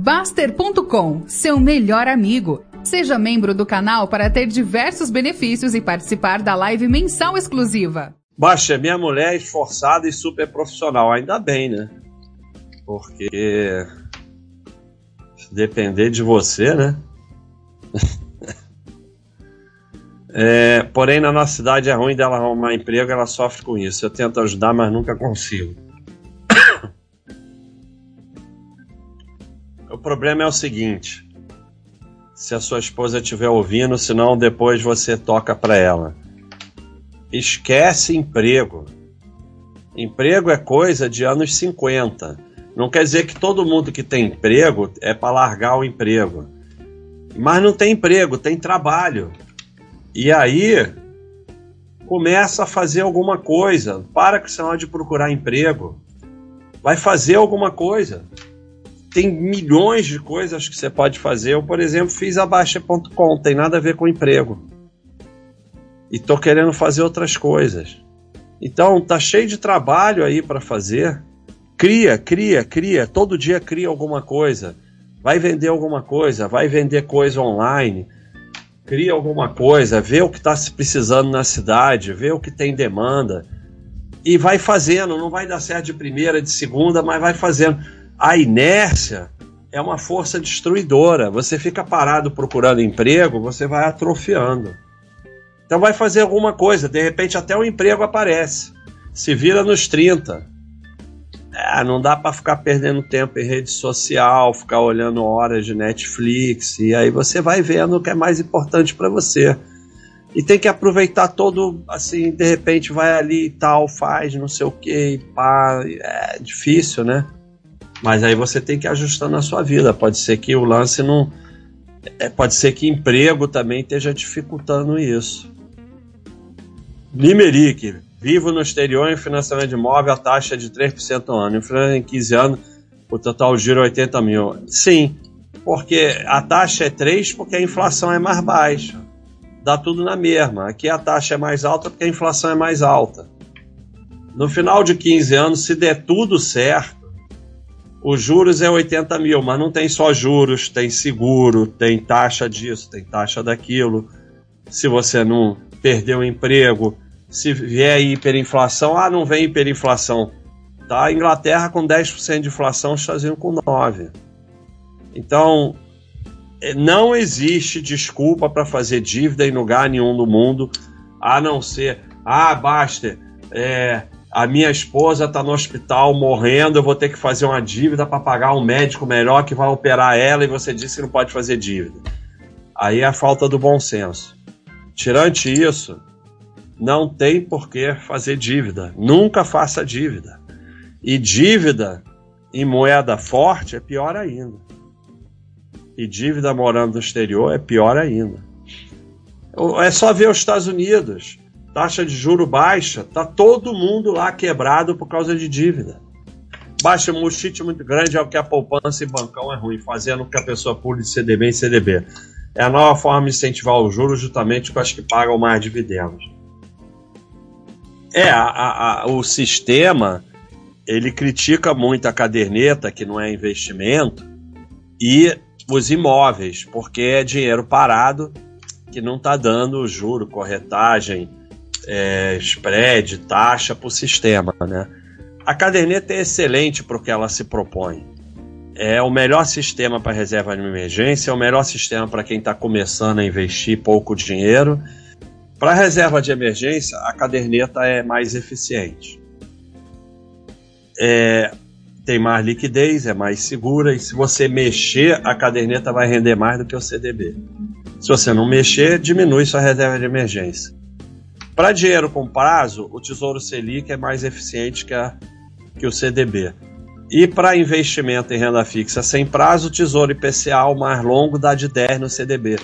Baster.com, seu melhor amigo. Seja membro do canal para ter diversos benefícios e participar da live mensal exclusiva. Baixa, minha mulher é esforçada e super profissional, ainda bem, né? Porque se depender de você, né? é, porém, na nossa cidade é ruim dela arrumar emprego, ela sofre com isso. Eu tento ajudar, mas nunca consigo. Problema é o seguinte: se a sua esposa estiver ouvindo, senão depois você toca para ela. Esquece emprego. Emprego é coisa de anos 50. Não quer dizer que todo mundo que tem emprego é para largar o emprego. Mas não tem emprego, tem trabalho. E aí começa a fazer alguma coisa. Para com esse de procurar emprego. Vai fazer alguma coisa tem milhões de coisas que você pode fazer. Eu, por exemplo, fiz a Baixa.com, tem nada a ver com emprego. E tô querendo fazer outras coisas. Então, tá cheio de trabalho aí para fazer. Cria, cria, cria. Todo dia cria alguma coisa. Vai vender alguma coisa, vai vender coisa online. Cria alguma coisa, vê o que está se precisando na cidade, vê o que tem demanda. E vai fazendo, não vai dar certo de primeira, de segunda, mas vai fazendo a inércia é uma força destruidora. Você fica parado procurando emprego, você vai atrofiando. Então vai fazer alguma coisa, de repente até o emprego aparece. Se vira nos 30. É, não dá para ficar perdendo tempo em rede social, ficar olhando horas de Netflix, e aí você vai vendo o que é mais importante para você. E tem que aproveitar todo, assim, de repente vai ali e tal, faz não sei o que, pá. É difícil, né? Mas aí você tem que ir ajustando a sua vida. Pode ser que o lance não. É, pode ser que emprego também esteja dificultando isso. Limerick, vivo no exterior em financiamento de imóvel, a taxa é de 3% ao ano. Em 15 anos, o total giro é 80 mil. Sim, porque a taxa é 3 porque a inflação é mais baixa. Dá tudo na mesma. Aqui a taxa é mais alta porque a inflação é mais alta. No final de 15 anos, se der tudo certo, os juros é 80 mil, mas não tem só juros, tem seguro, tem taxa disso, tem taxa daquilo. Se você não perdeu o emprego, se vier hiperinflação, ah, não vem hiperinflação. Tá? A Inglaterra com 10% de inflação, os Estados Unidos com 9%. Então, é, não existe desculpa para fazer dívida em lugar nenhum do mundo, a não ser, ah, basta, é, a minha esposa está no hospital morrendo, eu vou ter que fazer uma dívida para pagar um médico melhor que vai operar ela e você disse que não pode fazer dívida. Aí é a falta do bom senso. Tirante isso, não tem por que fazer dívida. Nunca faça dívida. E dívida em moeda forte é pior ainda. E dívida morando no exterior é pior ainda. É só ver os Estados Unidos taxa de juro baixa, tá todo mundo lá quebrado por causa de dívida. Baixa mochite muito grande é o que a poupança e bancão é ruim, fazendo com que a pessoa pule de CDB em CDB. É a nova forma de incentivar os juros justamente com as que pagam mais dividendos. É, a, a, a, o sistema ele critica muito a caderneta, que não é investimento, e os imóveis, porque é dinheiro parado que não está dando juro, corretagem, é, spread, taxa para o sistema. Né? A caderneta é excelente para o que ela se propõe. É o melhor sistema para reserva de emergência, é o melhor sistema para quem está começando a investir pouco dinheiro. Para reserva de emergência, a caderneta é mais eficiente. É, tem mais liquidez, é mais segura e se você mexer, a caderneta vai render mais do que o CDB. Se você não mexer, diminui sua reserva de emergência. Para dinheiro com prazo, o Tesouro Selic é mais eficiente que, a, que o CDB. E para investimento em renda fixa sem prazo, o Tesouro IPCA, o mais longo, dá de 10 no CDB.